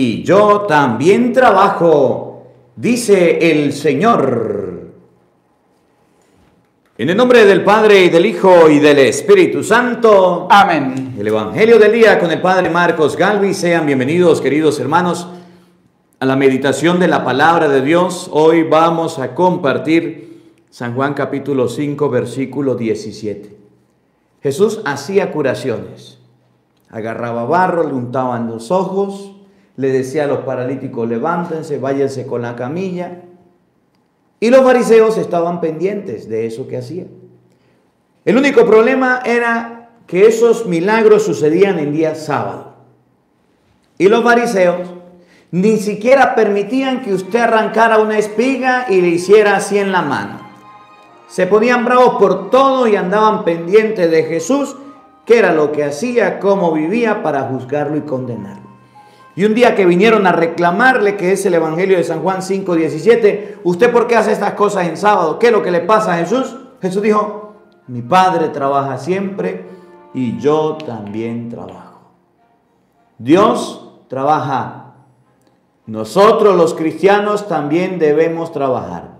y yo también trabajo, dice el Señor. En el nombre del Padre y del Hijo y del Espíritu Santo. Amén. El Evangelio del día con el Padre Marcos Galvi. Sean bienvenidos, queridos hermanos, a la meditación de la palabra de Dios. Hoy vamos a compartir San Juan capítulo 5, versículo 17. Jesús hacía curaciones. Agarraba barro, le untaban los ojos, le decía a los paralíticos, levántense, váyanse con la camilla. Y los fariseos estaban pendientes de eso que hacía. El único problema era que esos milagros sucedían en día sábado. Y los fariseos ni siquiera permitían que usted arrancara una espiga y le hiciera así en la mano. Se ponían bravos por todo y andaban pendientes de Jesús, qué era lo que hacía, cómo vivía para juzgarlo y condenarlo. Y un día que vinieron a reclamarle, que es el Evangelio de San Juan 5, 17, ¿usted por qué hace estas cosas en sábado? ¿Qué es lo que le pasa a Jesús? Jesús dijo, mi Padre trabaja siempre y yo también trabajo. Dios trabaja. Nosotros los cristianos también debemos trabajar.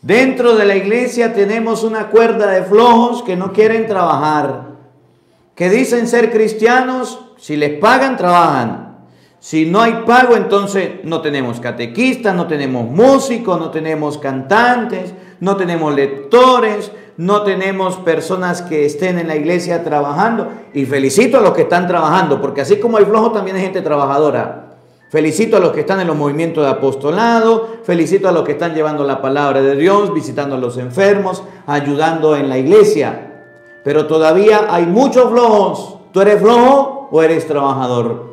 Dentro de la iglesia tenemos una cuerda de flojos que no quieren trabajar, que dicen ser cristianos, si les pagan, trabajan. Si no hay pago, entonces no tenemos catequistas, no tenemos músicos, no tenemos cantantes, no tenemos lectores, no tenemos personas que estén en la iglesia trabajando. Y felicito a los que están trabajando, porque así como hay flojos, también hay gente trabajadora. Felicito a los que están en los movimientos de apostolado, felicito a los que están llevando la palabra de Dios, visitando a los enfermos, ayudando en la iglesia. Pero todavía hay muchos flojos. ¿Tú eres flojo o eres trabajador?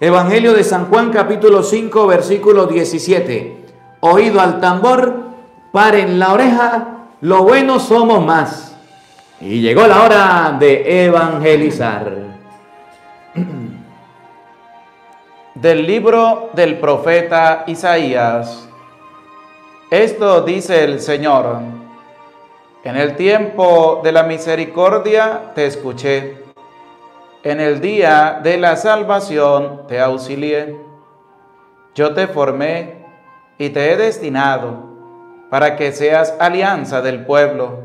Evangelio de San Juan capítulo 5 versículo 17. Oído al tambor, paren la oreja, lo bueno somos más. Y llegó la hora de evangelizar. Del libro del profeta Isaías. Esto dice el Señor. En el tiempo de la misericordia te escuché en el día de la salvación te auxilié. Yo te formé y te he destinado para que seas alianza del pueblo,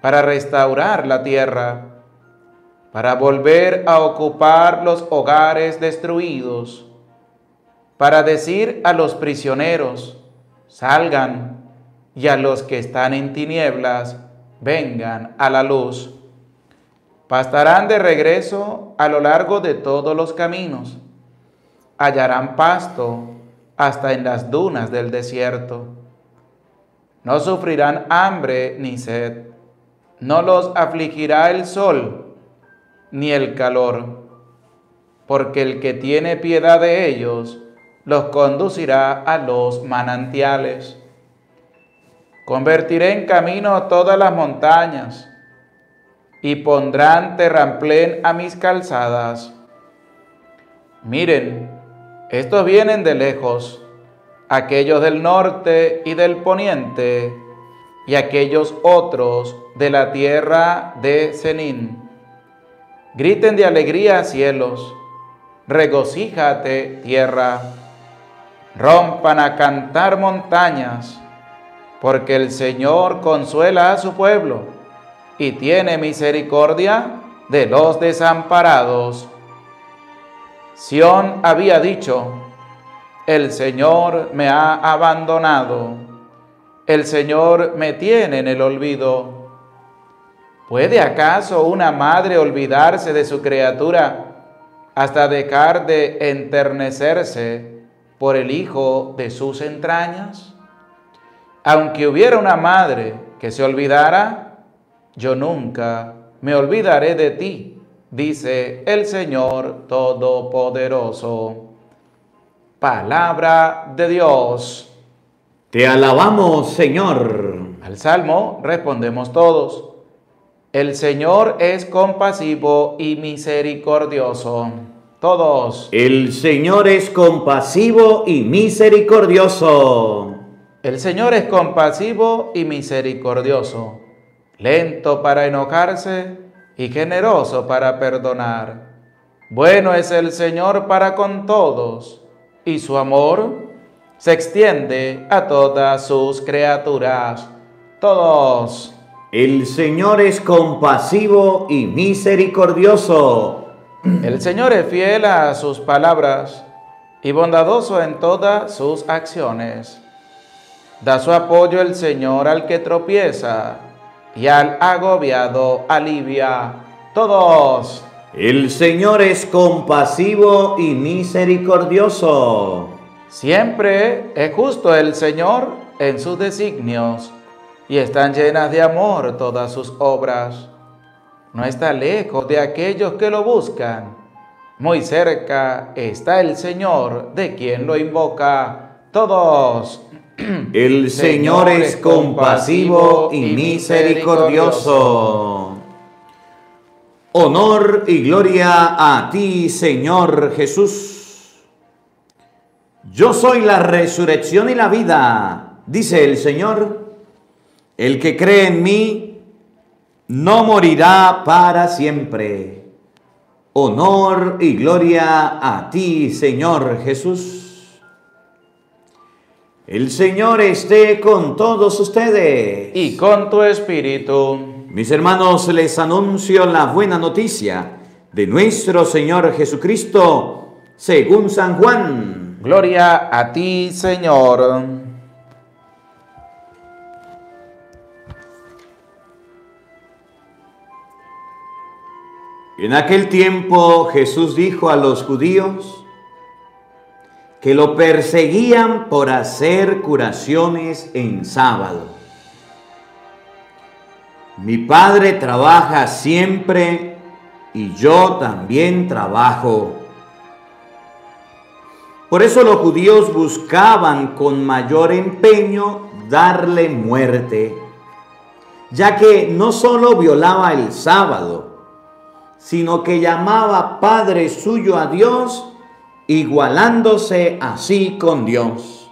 para restaurar la tierra, para volver a ocupar los hogares destruidos, para decir a los prisioneros, salgan, y a los que están en tinieblas, vengan a la luz Pastarán de regreso a lo largo de todos los caminos. Hallarán pasto hasta en las dunas del desierto. No sufrirán hambre ni sed. No los afligirá el sol ni el calor, porque el que tiene piedad de ellos los conducirá a los manantiales. Convertiré en camino todas las montañas y pondrán terramplén a mis calzadas. Miren, estos vienen de lejos, aquellos del norte y del poniente, y aquellos otros de la tierra de Zenín. Griten de alegría cielos, regocíjate tierra, rompan a cantar montañas, porque el Señor consuela a su pueblo y tiene misericordia de los desamparados. Sión había dicho, el Señor me ha abandonado, el Señor me tiene en el olvido. ¿Puede acaso una madre olvidarse de su criatura hasta dejar de enternecerse por el hijo de sus entrañas? Aunque hubiera una madre que se olvidara, yo nunca me olvidaré de ti, dice el Señor Todopoderoso. Palabra de Dios. Te alabamos, Señor. Al Salmo respondemos todos. El Señor es compasivo y misericordioso. Todos. El Señor es compasivo y misericordioso. El Señor es compasivo y misericordioso lento para enojarse y generoso para perdonar. Bueno es el Señor para con todos y su amor se extiende a todas sus criaturas. Todos. El Señor es compasivo y misericordioso. El Señor es fiel a sus palabras y bondadoso en todas sus acciones. Da su apoyo el Señor al que tropieza y al agobiado alivia. Todos. El Señor es compasivo y misericordioso. Siempre es justo el Señor en sus designios y están llenas de amor todas sus obras. No está lejos de aquellos que lo buscan. Muy cerca está el Señor de quien lo invoca. Todos. El Señor es compasivo y misericordioso. Honor y gloria a ti, Señor Jesús. Yo soy la resurrección y la vida, dice el Señor. El que cree en mí no morirá para siempre. Honor y gloria a ti, Señor Jesús. El Señor esté con todos ustedes. Y con tu espíritu. Mis hermanos, les anuncio la buena noticia de nuestro Señor Jesucristo, según San Juan. Gloria a ti, Señor. En aquel tiempo Jesús dijo a los judíos que lo perseguían por hacer curaciones en sábado. Mi Padre trabaja siempre y yo también trabajo. Por eso los judíos buscaban con mayor empeño darle muerte, ya que no solo violaba el sábado, sino que llamaba Padre suyo a Dios, igualándose así con Dios.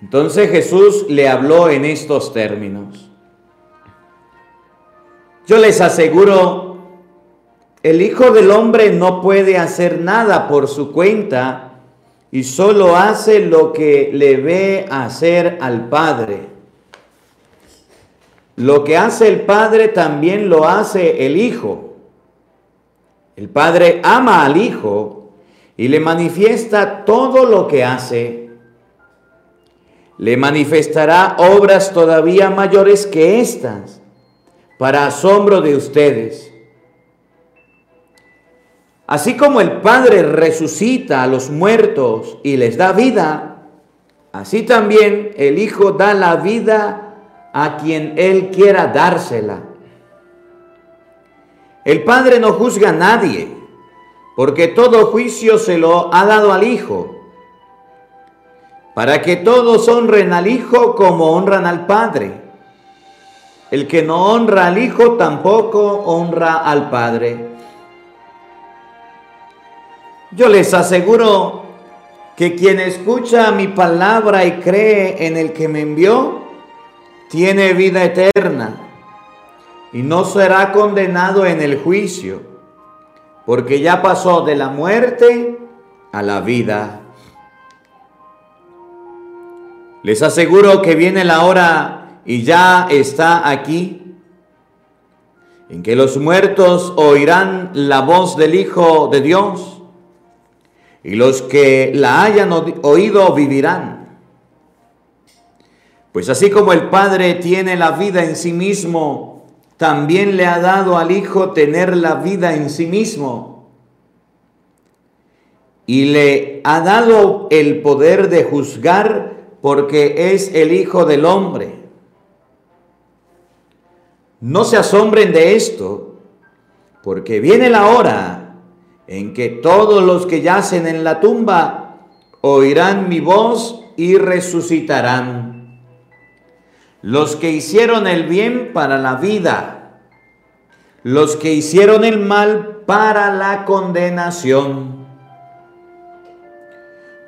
Entonces Jesús le habló en estos términos. Yo les aseguro, el Hijo del Hombre no puede hacer nada por su cuenta y solo hace lo que le ve hacer al Padre. Lo que hace el Padre también lo hace el Hijo. El Padre ama al Hijo y le manifiesta todo lo que hace le manifestará obras todavía mayores que estas, para asombro de ustedes. Así como el Padre resucita a los muertos y les da vida, así también el Hijo da la vida a quien Él quiera dársela. El Padre no juzga a nadie, porque todo juicio se lo ha dado al Hijo para que todos honren al Hijo como honran al Padre. El que no honra al Hijo tampoco honra al Padre. Yo les aseguro que quien escucha mi palabra y cree en el que me envió, tiene vida eterna y no será condenado en el juicio, porque ya pasó de la muerte a la vida. Les aseguro que viene la hora y ya está aquí, en que los muertos oirán la voz del Hijo de Dios y los que la hayan oído vivirán. Pues así como el Padre tiene la vida en sí mismo, también le ha dado al Hijo tener la vida en sí mismo. Y le ha dado el poder de juzgar porque es el Hijo del Hombre. No se asombren de esto, porque viene la hora en que todos los que yacen en la tumba oirán mi voz y resucitarán. Los que hicieron el bien para la vida, los que hicieron el mal para la condenación.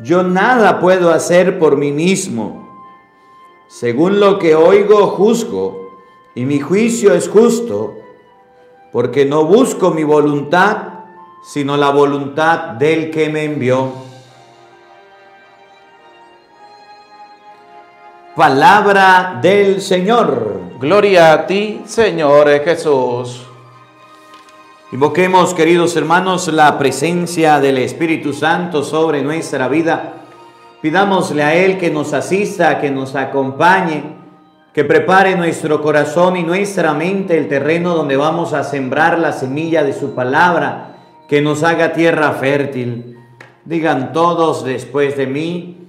Yo nada puedo hacer por mí mismo. Según lo que oigo, juzgo, y mi juicio es justo, porque no busco mi voluntad, sino la voluntad del que me envió. Palabra del Señor. Gloria a ti, Señor Jesús. Invoquemos, queridos hermanos, la presencia del Espíritu Santo sobre nuestra vida. Pidámosle a Él que nos asista, que nos acompañe, que prepare nuestro corazón y nuestra mente el terreno donde vamos a sembrar la semilla de su palabra, que nos haga tierra fértil. Digan todos después de mí,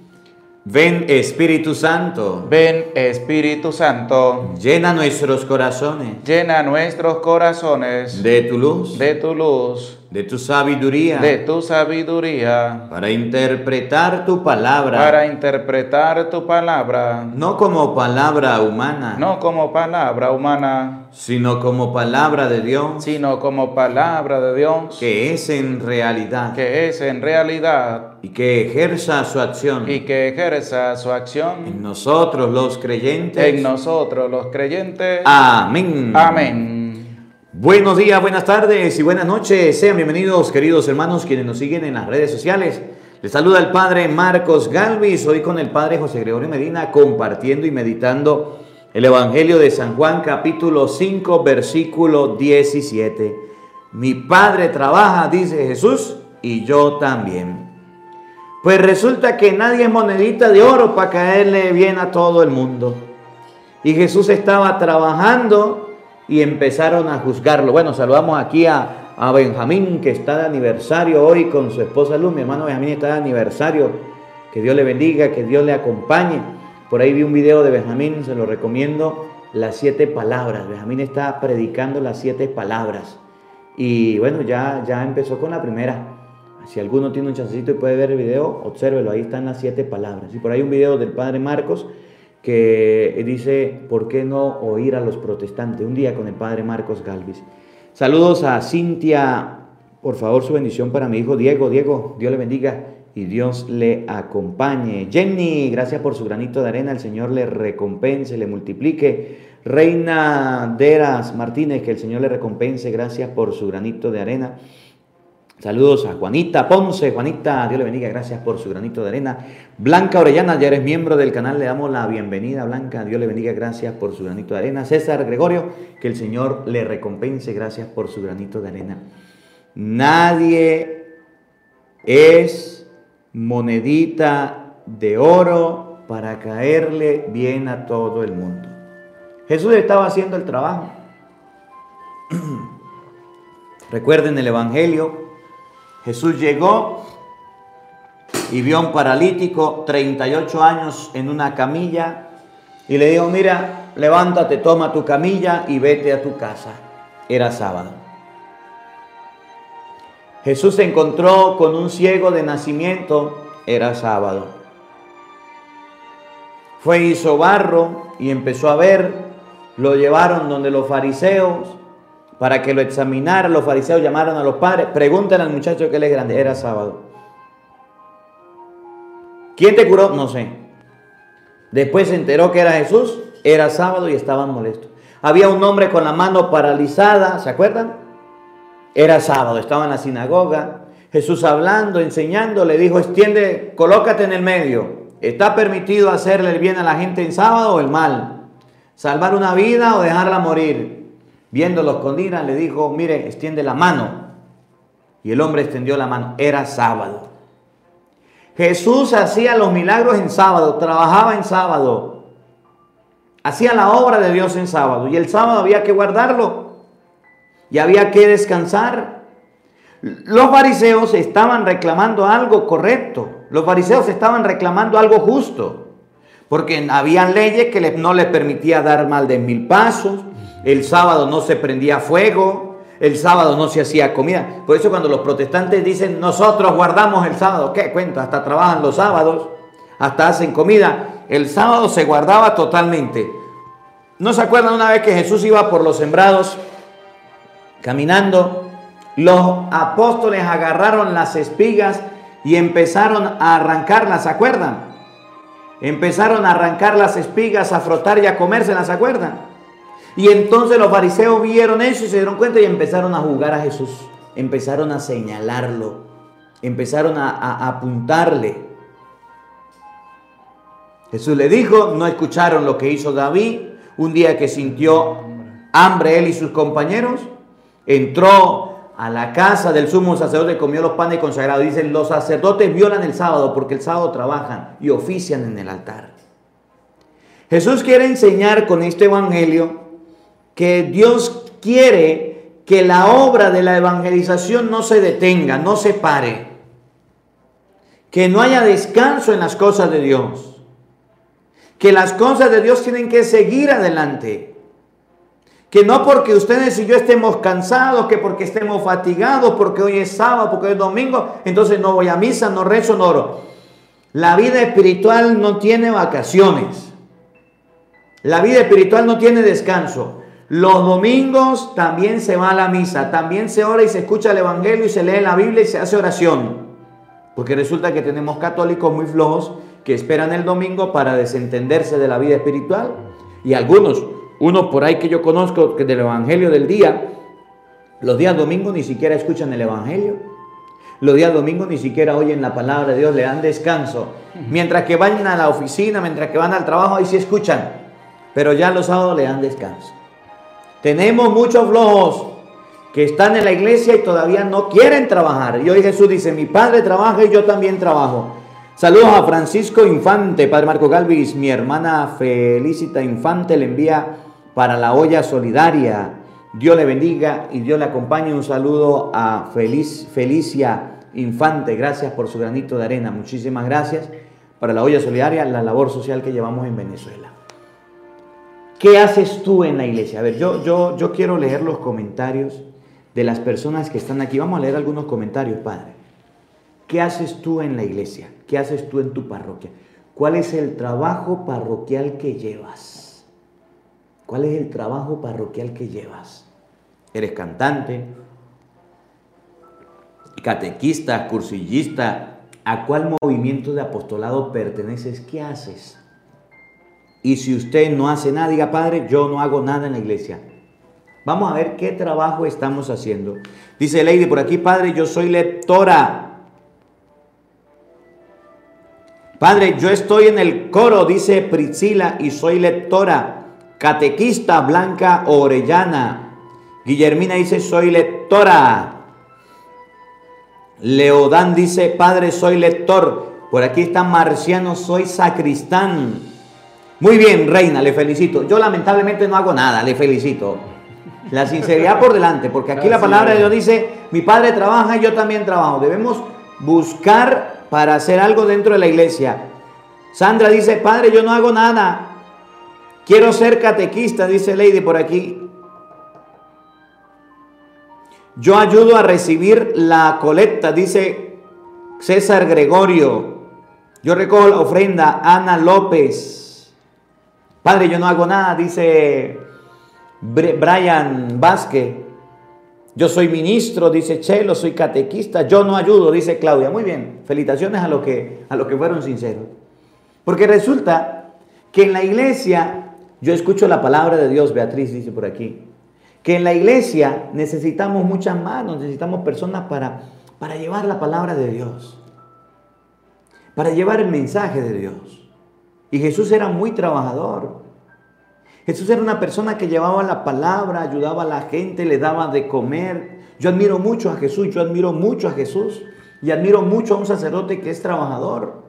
Ven Espíritu Santo. Ven Espíritu Santo. Llena nuestros corazones. Llena nuestros corazones. De tu luz. De tu luz de tu sabiduría, de tu sabiduría, para interpretar tu palabra, para interpretar tu palabra, no como palabra humana, no como palabra humana, sino como palabra de Dios, sino como palabra de Dios, que es en realidad, que es en realidad, y que ejerza su acción, y que ejerza su acción en nosotros los creyentes, en nosotros los creyentes. Amén. Amén. Buenos días, buenas tardes y buenas noches. Sean bienvenidos, queridos hermanos, quienes nos siguen en las redes sociales. Les saluda el Padre Marcos Galvis, hoy con el Padre José Gregorio Medina, compartiendo y meditando el Evangelio de San Juan, capítulo 5, versículo 17. Mi Padre trabaja, dice Jesús, y yo también. Pues resulta que nadie es monedita de oro para caerle bien a todo el mundo. Y Jesús estaba trabajando y empezaron a juzgarlo. Bueno, saludamos aquí a, a Benjamín que está de aniversario hoy con su esposa Luz. Mi hermano Benjamín está de aniversario. Que Dios le bendiga, que Dios le acompañe. Por ahí vi un video de Benjamín, se lo recomiendo. Las siete palabras. Benjamín está predicando las siete palabras. Y bueno, ya, ya empezó con la primera. Si alguno tiene un chancecito y puede ver el video, obsérvelo. Ahí están las siete palabras. Y por ahí un video del padre Marcos que dice, ¿por qué no oír a los protestantes? Un día con el padre Marcos Galvis. Saludos a Cintia, por favor su bendición para mi hijo Diego. Diego, Dios le bendiga y Dios le acompañe. Jenny, gracias por su granito de arena, el Señor le recompense, le multiplique. Reina Deras Martínez, que el Señor le recompense, gracias por su granito de arena. Saludos a Juanita Ponce. Juanita, Dios le bendiga, gracias por su granito de arena. Blanca Orellana, ya eres miembro del canal, le damos la bienvenida. Blanca, Dios le bendiga, gracias por su granito de arena. César Gregorio, que el Señor le recompense, gracias por su granito de arena. Nadie es monedita de oro para caerle bien a todo el mundo. Jesús estaba haciendo el trabajo. Recuerden el Evangelio, Jesús llegó y vio a un paralítico 38 años en una camilla y le dijo, mira, levántate, toma tu camilla y vete a tu casa. Era sábado. Jesús se encontró con un ciego de nacimiento, era sábado. Fue hizo barro y empezó a ver, lo llevaron donde los fariseos para que lo examinaran. Los fariseos llamaron a los padres, preguntan al muchacho que él es grande, era sábado. ¿Quién te curó? No sé. Después se enteró que era Jesús, era sábado y estaban molestos. Había un hombre con la mano paralizada, ¿se acuerdan? Era sábado, estaba en la sinagoga. Jesús hablando, enseñando, le dijo, extiende, colócate en el medio. ¿Está permitido hacerle el bien a la gente en sábado o el mal? ¿Salvar una vida o dejarla morir? Viéndolo con ira, le dijo, mire, extiende la mano. Y el hombre extendió la mano. Era sábado. Jesús hacía los milagros en sábado, trabajaba en sábado. Hacía la obra de Dios en sábado. Y el sábado había que guardarlo. Y había que descansar. Los fariseos estaban reclamando algo correcto. Los fariseos estaban reclamando algo justo. Porque había leyes que no les permitía dar mal de mil pasos el sábado no se prendía fuego, el sábado no se hacía comida. Por eso cuando los protestantes dicen nosotros guardamos el sábado, ¿qué cuenta? Hasta trabajan los sábados, hasta hacen comida. El sábado se guardaba totalmente. ¿No se acuerdan una vez que Jesús iba por los sembrados caminando? Los apóstoles agarraron las espigas y empezaron a arrancarlas, ¿se acuerdan? Empezaron a arrancar las espigas, a frotar y a comérselas, ¿se acuerdan? Y entonces los fariseos vieron eso y se dieron cuenta y empezaron a juzgar a Jesús. empezaron a señalarlo, empezaron a, a apuntarle. Jesús le dijo, no escucharon lo que hizo David, un día que sintió hambre él y sus compañeros, entró a la casa del sumo sacerdote, comió los panes consagrados. Dicen, los sacerdotes violan el sábado porque el sábado trabajan y ofician en el altar. Jesús quiere enseñar con este evangelio que Dios quiere que la obra de la evangelización no se detenga, no se pare, que no haya descanso en las cosas de Dios que las cosas de Dios tienen que seguir adelante. Que no porque ustedes y yo estemos cansados, que porque estemos fatigados, porque hoy es sábado, porque hoy es domingo, entonces no voy a misa, no rezo, no oro. La vida espiritual no tiene vacaciones. La vida espiritual no tiene descanso. Los domingos también se va a la misa, también se ora y se escucha el Evangelio y se lee la Biblia y se hace oración. Porque resulta que tenemos católicos muy flojos que esperan el domingo para desentenderse de la vida espiritual. Y algunos, uno por ahí que yo conozco que del Evangelio del día, los días domingos ni siquiera escuchan el Evangelio. Los días domingos ni siquiera oyen la palabra de Dios, le dan descanso. Mientras que van a la oficina, mientras que van al trabajo, ahí sí escuchan. Pero ya los sábados le dan descanso. Tenemos muchos flojos que están en la iglesia y todavía no quieren trabajar. Y hoy Jesús dice, mi padre trabaja y yo también trabajo. Saludos a Francisco Infante, Padre Marco Galvis, mi hermana Felicita Infante le envía para la olla solidaria. Dios le bendiga y Dios le acompañe. Un saludo a Feliz, Felicia Infante, gracias por su granito de arena. Muchísimas gracias para la olla solidaria, la labor social que llevamos en Venezuela. ¿Qué haces tú en la iglesia? A ver, yo, yo, yo quiero leer los comentarios de las personas que están aquí. Vamos a leer algunos comentarios, Padre. ¿Qué haces tú en la iglesia? ¿Qué haces tú en tu parroquia? ¿Cuál es el trabajo parroquial que llevas? ¿Cuál es el trabajo parroquial que llevas? ¿Eres cantante? ¿Catequista? ¿Cursillista? ¿A cuál movimiento de apostolado perteneces? ¿Qué haces? Y si usted no hace nada, diga, Padre, yo no hago nada en la iglesia. Vamos a ver qué trabajo estamos haciendo. Dice Lady por aquí, Padre, yo soy lectora. Padre, yo estoy en el coro, dice Priscila, y soy lectora, catequista Blanca Orellana. Guillermina dice, soy lectora. Leodán dice, Padre, soy lector. Por aquí está Marciano, soy sacristán. Muy bien, reina, le felicito. Yo lamentablemente no hago nada, le felicito. La sinceridad por delante, porque aquí la palabra de Dios dice, mi padre trabaja y yo también trabajo. Debemos buscar para hacer algo dentro de la iglesia. Sandra dice, padre, yo no hago nada. Quiero ser catequista, dice Lady por aquí. Yo ayudo a recibir la colecta, dice César Gregorio. Yo recojo la ofrenda, Ana López. Padre, yo no hago nada, dice Brian Vázquez. Yo soy ministro, dice Chelo, soy catequista, yo no ayudo, dice Claudia. Muy bien, felicitaciones a los que, a que fueron sinceros. Porque resulta que en la iglesia, yo escucho la palabra de Dios, Beatriz dice por aquí, que en la iglesia necesitamos muchas manos, necesitamos personas para, para llevar la palabra de Dios, para llevar el mensaje de Dios. Y Jesús era muy trabajador. Jesús era una persona que llevaba la palabra, ayudaba a la gente, le daba de comer. Yo admiro mucho a Jesús, yo admiro mucho a Jesús y admiro mucho a un sacerdote que es trabajador.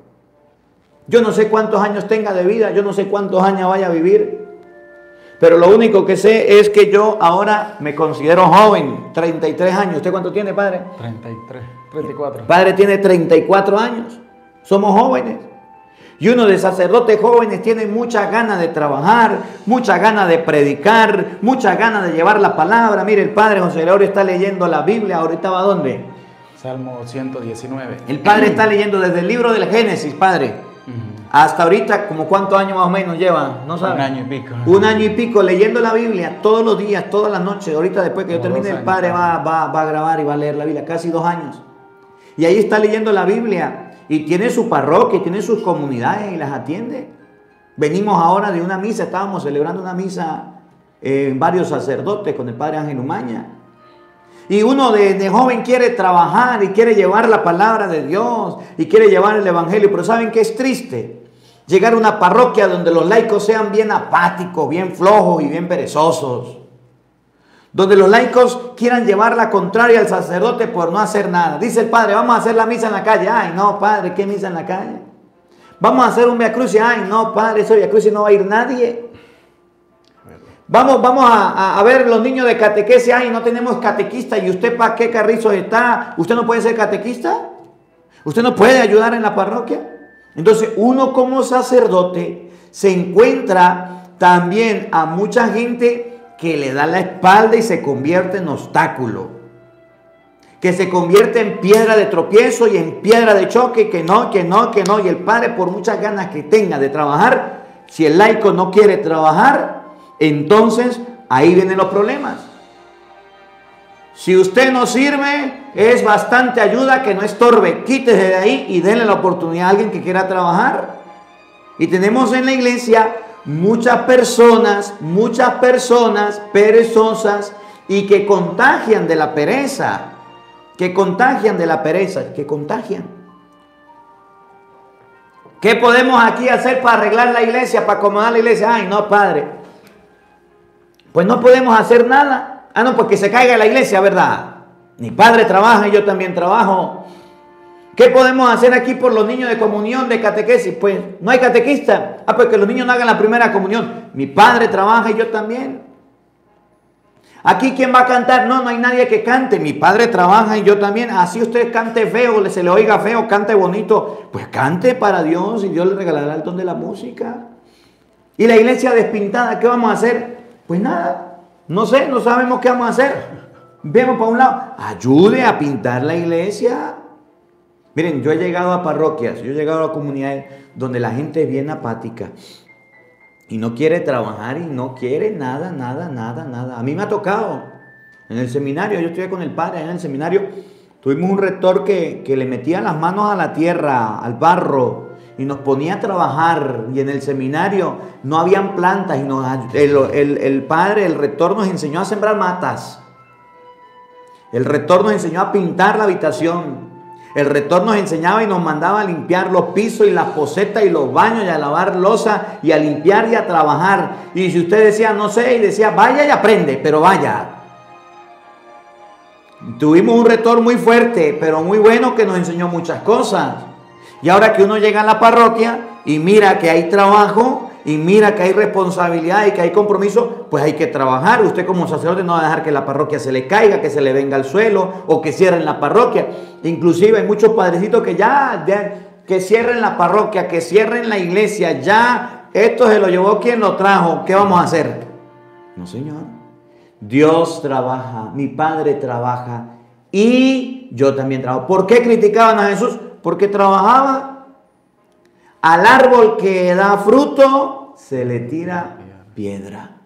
Yo no sé cuántos años tenga de vida, yo no sé cuántos años vaya a vivir, pero lo único que sé es que yo ahora me considero joven, 33 años. ¿Usted cuánto tiene, padre? 33, 34. Padre tiene 34 años. Somos jóvenes. Y uno de sacerdotes jóvenes tiene muchas ganas de trabajar, muchas ganas de predicar, muchas ganas de llevar la palabra. Mire, el padre José está leyendo la Biblia. ¿Ahorita va a dónde? Salmo 119. El padre está leyendo desde el libro del Génesis, padre. Hasta ahorita, como cuántos años más o menos lleva, ¿no sabe? Un año y pico. Un año y pico leyendo la Biblia todos los días, todas las noches. Ahorita después que yo termine, el padre va, va, va a grabar y va a leer la Biblia, casi dos años. Y ahí está leyendo la Biblia y tiene su parroquia, tiene sus comunidades y las atiende. Venimos ahora de una misa, estábamos celebrando una misa en varios sacerdotes con el padre Ángel Umaña. Y uno de, de, joven quiere trabajar y quiere llevar la palabra de Dios y quiere llevar el Evangelio, pero ¿saben qué es triste? Llegar a una parroquia donde los laicos sean bien apáticos, bien flojos y bien perezosos. Donde los laicos quieran llevar la contraria al sacerdote por no hacer nada. Dice el padre, vamos a hacer la misa en la calle. Ay, no, padre, ¿qué misa en la calle? Vamos a hacer un Via. Ay, no, padre, ese Via Crucis no va a ir nadie. Vamos, vamos a, a, ver los niños de catequesis. Ay, no tenemos catequista. ¿Y usted para qué carrizo está? ¿Usted no puede ser catequista? ¿Usted no puede ayudar en la parroquia? Entonces, uno como sacerdote se encuentra también a mucha gente que le da la espalda y se convierte en obstáculo, que se convierte en piedra de tropiezo y en piedra de choque, que no, que no, que no, y el padre por muchas ganas que tenga de trabajar, si el laico no quiere trabajar, entonces ahí vienen los problemas. Si usted no sirve, es bastante ayuda que no estorbe. Quítese de ahí y denle la oportunidad a alguien que quiera trabajar. Y tenemos en la iglesia muchas personas, muchas personas perezosas y que contagian de la pereza, que contagian de la pereza, que contagian. ¿Qué podemos aquí hacer para arreglar la iglesia, para acomodar la iglesia? Ay, no, padre. Pues no podemos hacer nada. Ah, no, porque se caiga la iglesia, ¿verdad? Mi padre trabaja y yo también trabajo. ¿Qué podemos hacer aquí por los niños de comunión, de catequesis? Pues no hay catequista. Ah, pues que los niños no hagan la primera comunión. Mi padre trabaja y yo también. Aquí, ¿quién va a cantar? No, no hay nadie que cante. Mi padre trabaja y yo también. Así usted cante feo, se le oiga feo, cante bonito. Pues cante para Dios y Dios le regalará el don de la música. Y la iglesia despintada, ¿qué vamos a hacer? Pues nada, no sé, no sabemos qué vamos a hacer. Vemos para un lado, ayude a pintar la iglesia. Miren, yo he llegado a parroquias, yo he llegado a comunidades donde la gente es bien apática y no quiere trabajar y no quiere nada, nada, nada, nada. A mí me ha tocado. En el seminario, yo estuve con el padre en el seminario, tuvimos un rector que, le metía las manos a la tierra, al barro, y nos ponía a trabajar. Y en el seminario no habían plantas y nos, el, el padre, el rector nos enseñó a sembrar matas. El rector nos enseñó a pintar la habitación. El rector nos enseñaba y nos mandaba a limpiar los pisos y las posetas y los baños y a lavar losa y a limpiar y a trabajar. Y si usted decía, no sé, y decía, vaya y aprende, pero vaya. Tuvimos un rector muy fuerte, pero muy bueno que nos enseñó muchas cosas. Y ahora que uno llega a la parroquia y mira que hay trabajo, y mira que hay responsabilidad y que hay compromiso, pues hay que trabajar. Usted como sacerdote no va a dejar que la parroquia se le caiga, que se le venga al suelo o que cierren la parroquia. Inclusive hay muchos padrecitos que ya, que cierren la parroquia, que cierren la iglesia, ya esto se lo llevó quien lo trajo, ¿qué vamos a hacer? No, Señor. Dios trabaja, mi Padre trabaja y yo también trabajo. ¿Por qué criticaban a Jesús? Porque trabajaba al árbol que da fruto se le tira piedra.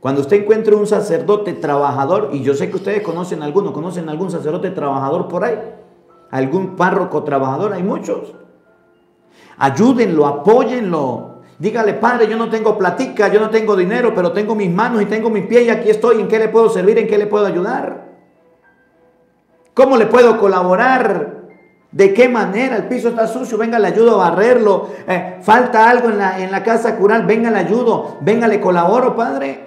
Cuando usted encuentre un sacerdote trabajador, y yo sé que ustedes conocen alguno, conocen algún sacerdote trabajador por ahí, algún párroco trabajador, hay muchos. Ayúdenlo, apóyenlo. Dígale, padre, yo no tengo platica, yo no tengo dinero, pero tengo mis manos y tengo mis pies y aquí estoy. ¿En qué le puedo servir? ¿En qué le puedo ayudar? ¿Cómo le puedo colaborar? ¿De qué manera? El piso está sucio, venga, le ayudo a barrerlo. Eh, falta algo en la, en la casa cural, venga, le ayudo. Venga, le colaboro, Padre.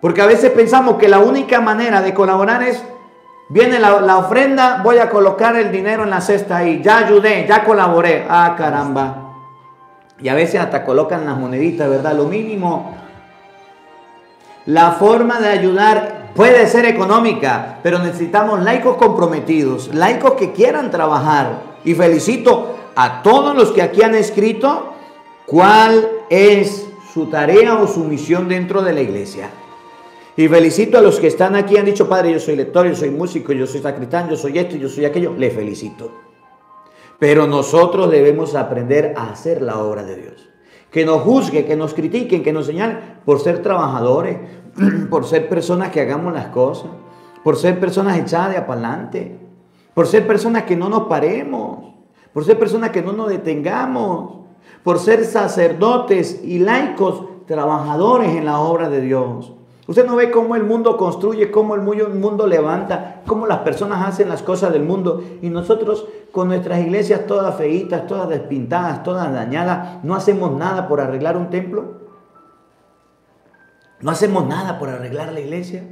Porque a veces pensamos que la única manera de colaborar es, viene la, la ofrenda, voy a colocar el dinero en la cesta ahí. Ya ayudé, ya colaboré. Ah, caramba. Y a veces hasta colocan las moneditas, ¿verdad? Lo mínimo. La forma de ayudar Puede ser económica, pero necesitamos laicos comprometidos, laicos que quieran trabajar. Y felicito a todos los que aquí han escrito cuál es su tarea o su misión dentro de la iglesia. Y felicito a los que están aquí, han dicho, Padre, yo soy lector, yo soy músico, yo soy sacristán, yo soy esto, yo soy aquello. Le felicito. Pero nosotros debemos aprender a hacer la obra de Dios. Que nos juzgue, que nos critiquen, que nos señalen por ser trabajadores, por ser personas que hagamos las cosas, por ser personas echadas de apalante, por ser personas que no nos paremos, por ser personas que no nos detengamos, por ser sacerdotes y laicos trabajadores en la obra de Dios. Usted no ve cómo el mundo construye, cómo el mundo levanta, cómo las personas hacen las cosas del mundo. Y nosotros con nuestras iglesias todas feitas, todas despintadas, todas dañadas, no hacemos nada por arreglar un templo. No hacemos nada por arreglar la iglesia.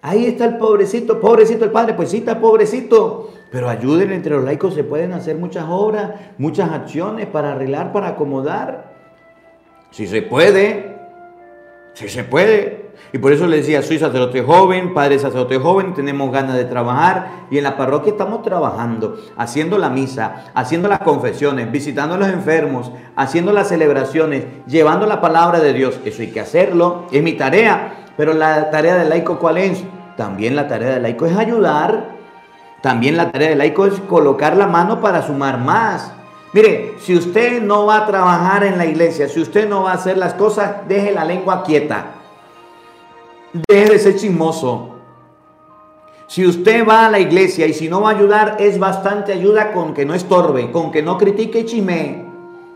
Ahí está el pobrecito, pobrecito el padre, pues sí está pobrecito. Pero ayuden entre los laicos, se pueden hacer muchas obras, muchas acciones para arreglar, para acomodar. Si se puede, si se puede. Y por eso le decía, soy sacerdote joven, padre sacerdote joven, tenemos ganas de trabajar y en la parroquia estamos trabajando, haciendo la misa, haciendo las confesiones, visitando a los enfermos, haciendo las celebraciones, llevando la palabra de Dios. Eso hay que hacerlo, es mi tarea. Pero la tarea del laico, ¿cuál es? También la tarea del laico es ayudar. También la tarea del laico es colocar la mano para sumar más. Mire, si usted no va a trabajar en la iglesia, si usted no va a hacer las cosas, deje la lengua quieta. Deje de ser chismoso. Si usted va a la iglesia y si no va a ayudar, es bastante ayuda con que no estorbe, con que no critique y chismee.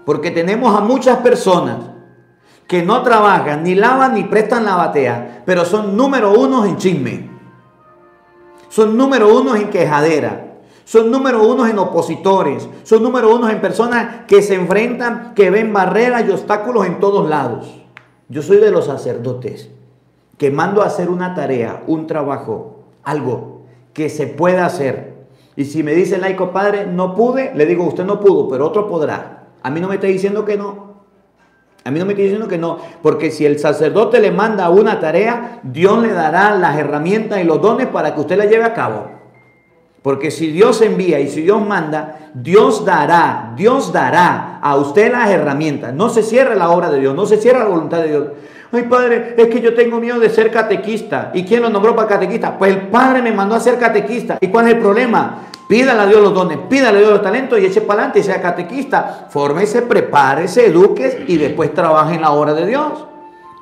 Porque tenemos a muchas personas que no trabajan, ni lavan, ni prestan la batea, pero son número uno en chisme. Son número uno en quejadera son número uno en opositores, son número uno en personas que se enfrentan, que ven barreras y obstáculos en todos lados. Yo soy de los sacerdotes que mando a hacer una tarea, un trabajo, algo que se pueda hacer. Y si me dice el laico padre, no pude, le digo, usted no pudo, pero otro podrá. A mí no me está diciendo que no. A mí no me está diciendo que no, porque si el sacerdote le manda una tarea, Dios le dará las herramientas y los dones para que usted la lleve a cabo. Porque si Dios envía y si Dios manda, Dios dará, Dios dará a usted las herramientas. No se cierra la obra de Dios, no se cierra la voluntad de Dios. Ay, padre, es que yo tengo miedo de ser catequista. ¿Y quién lo nombró para catequista? Pues el padre me mandó a ser catequista. ¿Y cuál es el problema? Pídale a Dios los dones, pídale a Dios los talentos y eche para adelante y sea catequista. Fórmese, prepárese, eduque y después trabaje en la obra de Dios.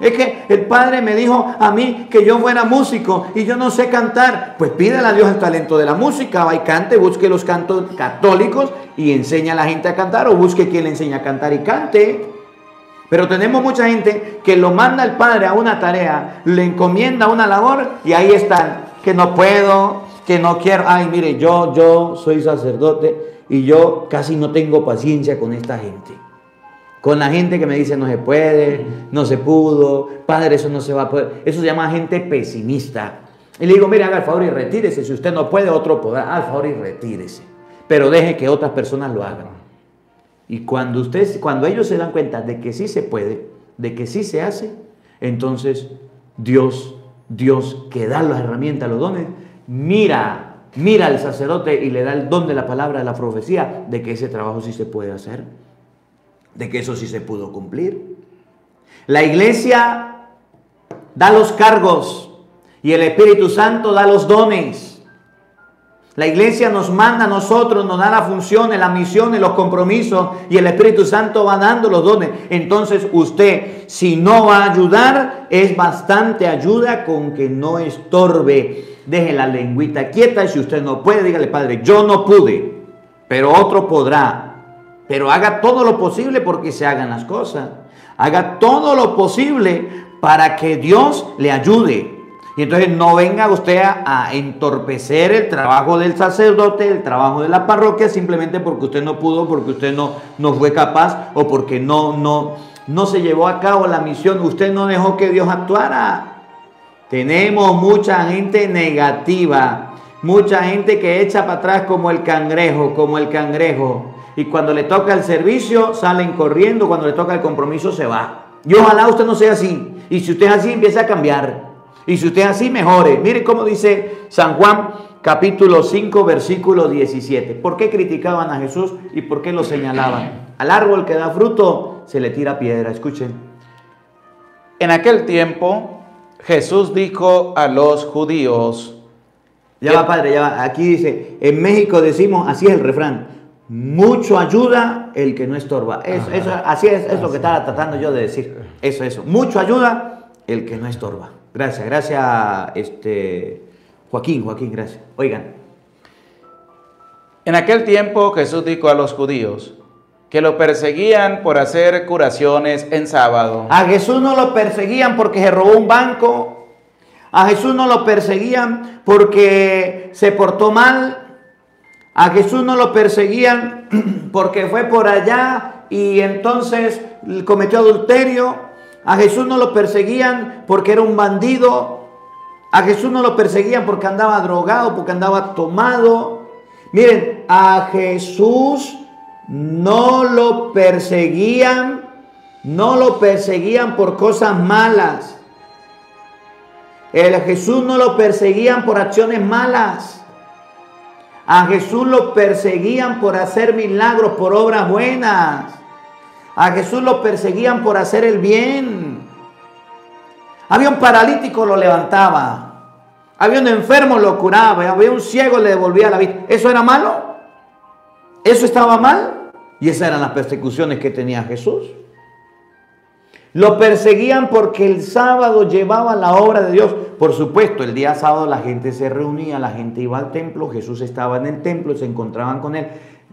Es que el Padre me dijo a mí que yo fuera músico y yo no sé cantar. Pues pídale a Dios el talento de la música, va y cante, busque los cantos católicos y enseña a la gente a cantar o busque quien le enseña a cantar y cante. Pero tenemos mucha gente que lo manda el Padre a una tarea, le encomienda una labor y ahí están, que no puedo, que no quiero. Ay, mire, yo, yo soy sacerdote y yo casi no tengo paciencia con esta gente con la gente que me dice no se puede, no se pudo, padre, eso no se va a poder. Eso se llama gente pesimista. Y le digo, mire, haga el favor y retírese. Si usted no puede, otro podrá. Haga el favor y retírese. Pero deje que otras personas lo hagan. Y cuando, usted, cuando ellos se dan cuenta de que sí se puede, de que sí se hace, entonces Dios, Dios que da las herramientas, los dones, mira, mira al sacerdote y le da el don de la palabra, de la profecía, de que ese trabajo sí se puede hacer de que eso sí se pudo cumplir. La iglesia da los cargos y el Espíritu Santo da los dones. La iglesia nos manda a nosotros, nos da la función, la misión, los compromisos y el Espíritu Santo va dando los dones. Entonces usted, si no va a ayudar, es bastante ayuda con que no estorbe. Deje la lengüita quieta y si usted no puede, dígale, Padre, yo no pude, pero otro podrá. Pero haga todo lo posible porque se hagan las cosas. Haga todo lo posible para que Dios le ayude. Y entonces no venga usted a, entorpecer el trabajo del sacerdote, el trabajo de la parroquia, simplemente porque usted no pudo, porque usted no, no fue capaz o porque no, no, no se llevó a cabo la misión. Usted no dejó que Dios actuara. Tenemos mucha gente negativa, mucha gente que echa para atrás como el cangrejo, como el cangrejo y cuando le toca el servicio salen corriendo, cuando le toca el compromiso se va. Y ojalá usted no sea así. Y si usted es así, empiece a cambiar. Y si usted así, mejore. Mire cómo dice San Juan capítulo 5 versículo 17. ¿Por qué criticaban a Jesús y por qué lo señalaban? Al árbol que da fruto se le tira piedra. Escuchen. En aquel tiempo Jesús dijo a los judíos. Ya va, padre, ya va. Aquí dice, en México decimos, así es el refrán, mucho ayuda el que no estorba. Eso, así es, es lo que estaba tratando yo de decir. Eso, eso. Mucho ayuda el que no estorba. Gracias, gracias, este, Joaquín, Joaquín, gracias. Oigan. En aquel tiempo Jesús dijo a los judíos, que lo perseguían por hacer curaciones en sábado. A Jesús no lo perseguían porque se robó un banco. A Jesús no lo perseguían porque se portó mal. A Jesús no lo perseguían porque fue por allá y entonces cometió adulterio. A Jesús no lo perseguían porque era un bandido. A Jesús no lo perseguían porque andaba drogado, porque andaba tomado. Miren, a Jesús no lo perseguían, no lo perseguían por cosas malas. El Jesús no lo perseguían por acciones malas. A Jesús lo perseguían por hacer milagros, por obras buenas. A Jesús lo perseguían por hacer el bien. Había un paralítico, lo levantaba. Había un enfermo, lo curaba. Había un ciego, le devolvía la vista. ¿Eso era malo? ¿Eso estaba mal? Y esas eran las persecuciones que tenía Jesús. Lo perseguían porque el sábado llevaba la obra de Dios. Por supuesto, el día sábado la gente se reunía, la gente iba al templo, Jesús estaba en el templo, se encontraban con él,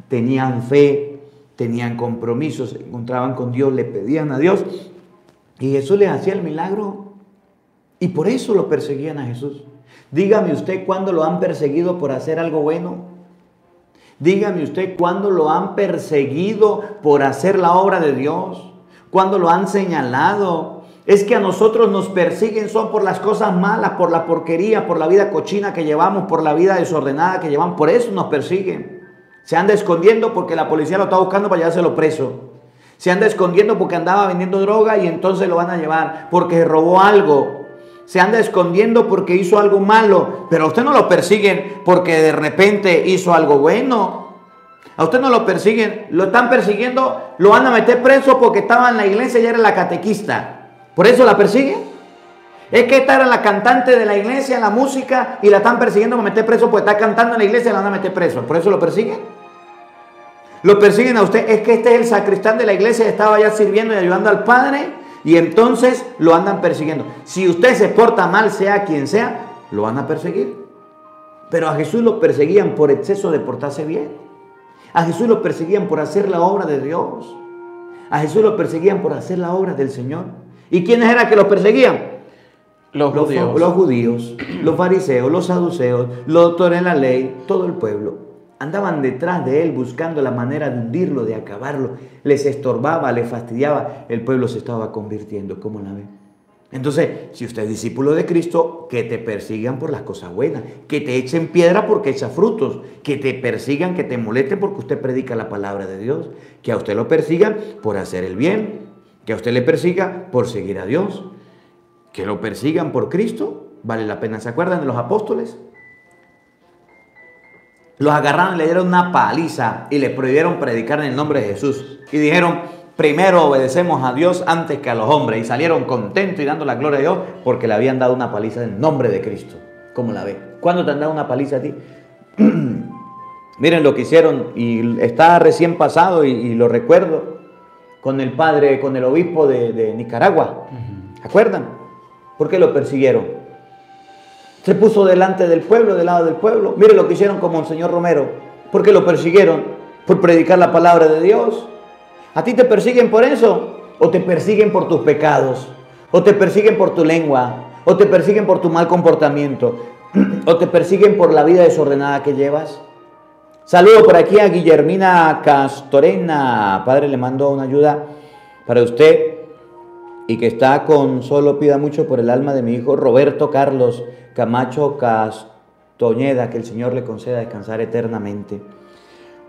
tenían fe, tenían compromisos, se encontraban con Dios, le pedían a Dios. Y Jesús les hacía el milagro. Y por eso lo perseguían a Jesús. Dígame usted cuándo lo han perseguido por hacer algo bueno. Dígame usted cuándo lo han perseguido por hacer la obra de Dios. Cuándo lo han señalado. Es que a nosotros nos persiguen son por las cosas malas, por la porquería, por la vida cochina que llevamos, por la vida desordenada que llevamos. Por eso nos persiguen. Se anda escondiendo porque la policía lo está buscando para llevárselo preso. Se anda escondiendo porque andaba vendiendo droga y entonces lo van a llevar porque robó algo se anda escondiendo porque hizo algo malo, pero a usted no lo persiguen porque de repente hizo algo bueno. A usted no lo persiguen, lo están persiguiendo, lo van a meter preso porque estaba en la iglesia y era la catequista. ¿Por eso la persiguen? Es que esta era la cantante de la iglesia, la música, y la están persiguiendo para meter preso porque está cantando en la iglesia y la van a meter preso. ¿Por eso lo persiguen? Lo persiguen a usted. Es que este es el sacristán de la iglesia estaba ya sirviendo y ayudando al Padre y entonces lo andan persiguiendo. Si usted se porta mal, sea quien sea, lo van a perseguir. Pero a Jesús lo perseguían por exceso de portarse bien. A Jesús lo perseguían por hacer la obra de Dios. A Jesús lo perseguían por hacer la obra del Señor. ¿Y quiénes eran que los perseguían? Los, judíos. los judíos, los fariseos, los saduceos, los doctores en la ley, todo el pueblo. Andaban detrás de él buscando la manera de hundirlo, de acabarlo. Les estorbaba, les fastidiaba. El pueblo se estaba convirtiendo. ¿Cómo la ve? Entonces, si usted es discípulo de Cristo, que te persigan por las cosas buenas, que te echen piedra porque echa frutos, que te persigan, que te molesten porque usted predica la palabra de Dios, que a usted lo persigan por hacer el bien, que a usted le persiga por seguir a Dios, que lo persigan por Cristo, vale la pena. ¿Se acuerdan de los apóstoles? Los agarraron, le dieron una paliza y le prohibieron predicar en el nombre de Jesús. Y dijeron, primero obedecemos a Dios antes que a los hombres. Y salieron contentos y dando la gloria a Dios porque le habían dado una paliza en el nombre de Cristo. ¿Cómo la ve? ¿Cuándo te han dado una paliza a ti? Miren lo que hicieron y está recién pasado y, lo recuerdo con el padre, con el obispo de, Nicaragua. ¿Se acuerdan? ¿Por qué lo persiguieron? Se puso delante del pueblo, del lado del pueblo. Mire lo que hicieron con Monseñor Romero. Porque lo persiguieron por predicar la palabra de Dios. ¿A ti te persiguen por eso? ¿O te persiguen por tus pecados? ¿O te persiguen por tu lengua? ¿O te persiguen por tu mal comportamiento? ¿O te persiguen por la vida desordenada que llevas? Saludo por aquí a Guillermina Castorena. Padre, le mando una ayuda para usted y que está con solo pida mucho por el alma de mi hijo Roberto Carlos Camacho Castoñeda, que el Señor le conceda descansar eternamente.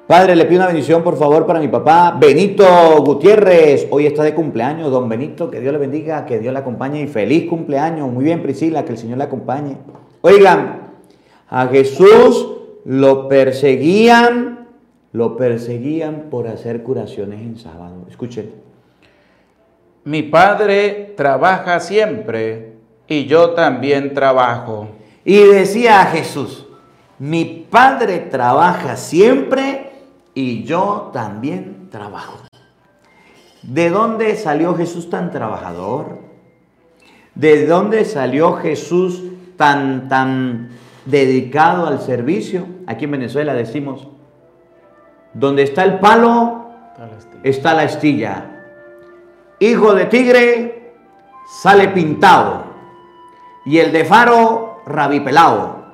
Padre, le pido una bendición por favor para mi papá Benito Gutiérrez. Hoy está de cumpleaños, don Benito, que Dios le bendiga, que Dios le acompañe y feliz cumpleaños. Muy bien, Priscila, que el Señor le acompañe. Oigan, a Jesús lo perseguían, lo perseguían por hacer curaciones en sábado. Escuchen. Mi padre trabaja siempre y yo también trabajo. Y decía a Jesús, mi Padre trabaja siempre y yo también trabajo. ¿De dónde salió Jesús tan trabajador? ¿De dónde salió Jesús tan, tan dedicado al servicio? Aquí en Venezuela decimos, donde está el palo, está la astilla. Hijo de tigre sale pintado y el de faro rabipelado.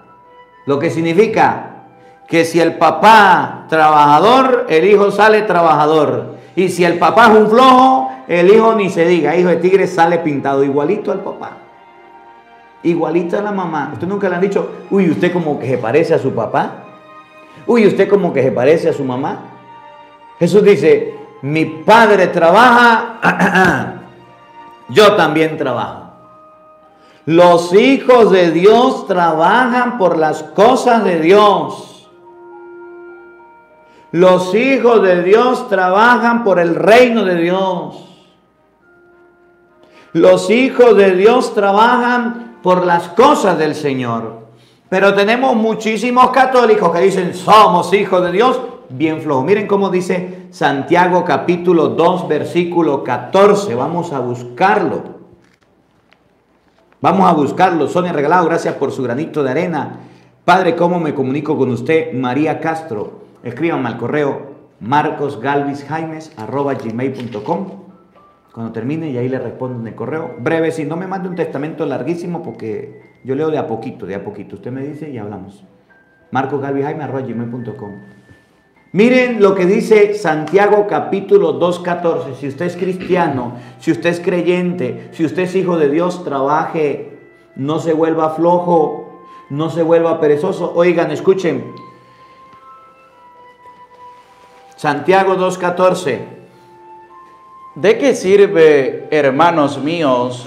Lo que significa que si el papá trabajador, el hijo sale trabajador. Y si el papá es un flojo, el hijo ni se diga, hijo de tigre sale pintado igualito al papá. Igualito a la mamá. Usted nunca le han dicho, uy, usted como que se parece a su papá. Uy, usted como que se parece a su mamá. Jesús dice, mi padre trabaja, yo también trabajo. Los hijos de Dios trabajan por las cosas de Dios. Los hijos de Dios trabajan por el reino de Dios. Los hijos de Dios trabajan por las cosas del Señor. Pero tenemos muchísimos católicos que dicen, somos hijos de Dios, bien flojo. Miren cómo dice Santiago capítulo 2, versículo 14. Vamos a buscarlo. Vamos a buscarlo. Sonia Regalado, gracias por su granito de arena. Padre, ¿cómo me comunico con usted? María Castro. Escríbanme al correo marcosgalvisjaimes.com Cuando termine y ahí le respondo en el correo. Breve, si no me mande un testamento larguísimo porque yo leo de a poquito, de a poquito. Usted me dice y hablamos. marcosgalvisjaimes.com Miren lo que dice Santiago capítulo 2.14. Si usted es cristiano, si usted es creyente, si usted es hijo de Dios, trabaje, no se vuelva flojo, no se vuelva perezoso. Oigan, escuchen. Santiago 2.14. ¿De qué sirve, hermanos míos,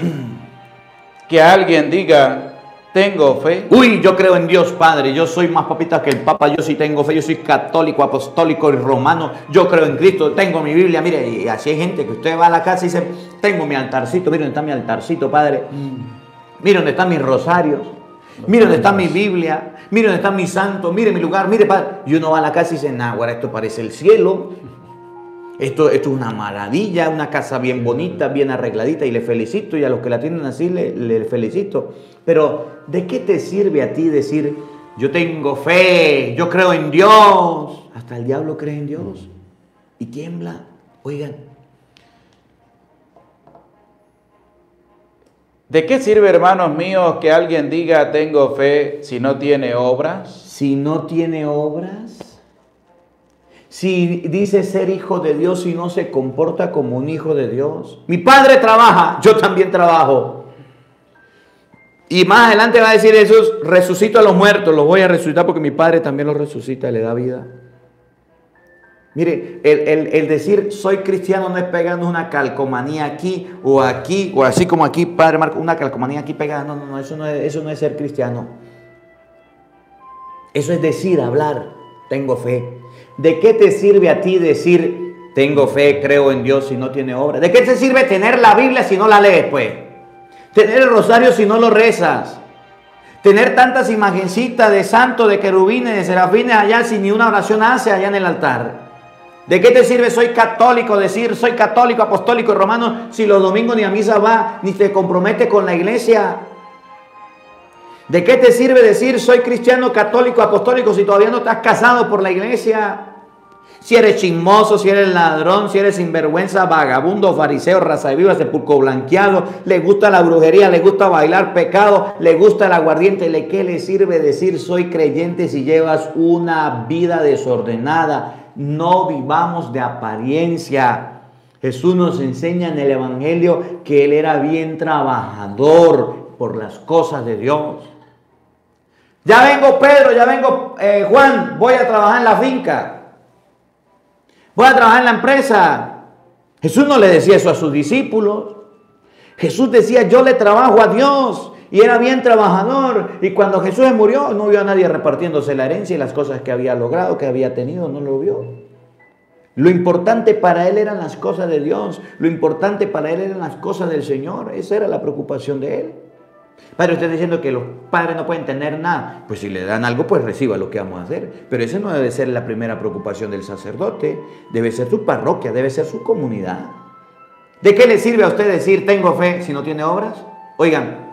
que alguien diga, tengo fe. Uy, yo creo en Dios Padre. Yo soy más papita que el Papa. Yo sí tengo fe. Yo soy católico, apostólico y romano. Yo creo en Cristo. Tengo mi Biblia. Mire, y así hay gente que usted va a la casa y dice: Tengo mi altarcito. Mire dónde está mi altarcito, Padre. Mm. Mire dónde están mis rosarios. Mire dónde está mi Biblia. Mire dónde está mi santo. Mire mi lugar. Mire, Padre. Y uno va a la casa y dice: Nah, ahora esto parece el cielo. Esto, esto, es una maravilla, una casa bien bonita, bien arregladita y le felicito y a los que la tienen así le, le felicito. Pero ¿de qué te sirve a ti decir, yo tengo fe, yo creo en Dios? Hasta el diablo cree en Dios y tiembla. Oigan. ¿De qué sirve, hermanos míos, que alguien diga tengo fe si no tiene obras? Si no tiene obras. Si dice ser hijo de Dios y no se comporta como un hijo de Dios. Mi padre trabaja, yo también trabajo. Y más adelante va a decir Jesús, resucito a los muertos, los voy a resucitar porque mi Padre también los resucita y le da vida. Mire, el, decir soy cristiano no es pegarnos una calcomanía aquí o aquí, o así como aquí, Padre Marco, una calcomanía aquí pegada. No, no, no, eso no es, eso no es ser cristiano. Eso es decir, hablar, tengo fe. ¿De qué te sirve a ti decir, tengo fe, creo en Dios si no tiene obra? ¿De qué te sirve tener la Biblia si no la lees, pues? Tener el rosario si no lo rezas. Tener tantas imagencitas de santos, de querubines, de serafines allá si ni una oración hace allá en el altar. ¿De qué te sirve soy católico decir soy católico, apostólico y romano si los domingos ni a misa va, ni te compromete con la iglesia? ¿De qué te sirve decir soy cristiano, católico, apostólico si todavía no has casado por la iglesia? Si eres chismoso, si eres ladrón, si eres sinvergüenza, vagabundo, fariseo, raza de viva, sepulcro blanqueado, le gusta la brujería, le gusta bailar pecado, le gusta el aguardiente, ¿le qué le sirve decir soy creyente si llevas una vida desordenada? No vivamos de apariencia. Jesús nos enseña en el Evangelio que Él era bien trabajador por las cosas de Dios. Ya vengo Pedro, ya vengo eh, Juan, voy a trabajar en la finca. Voy a trabajar en la empresa. Jesús no le decía eso a sus discípulos. Jesús decía, yo le trabajo a Dios. Y era bien trabajador. Y cuando Jesús murió, no vio a nadie repartiéndose la herencia y las cosas que había logrado, que había tenido, no lo vio. Lo importante para él eran las cosas de Dios. Lo importante para él eran las cosas del Señor. Esa era la preocupación de él. Padre, usted diciendo que los padres no pueden tener nada. Pues si le dan algo, pues reciba lo que vamos a hacer. Pero esa no debe ser la primera preocupación del sacerdote. Debe ser su parroquia, debe ser su comunidad. ¿De qué le sirve a usted decir tengo fe si no tiene obras? Oigan.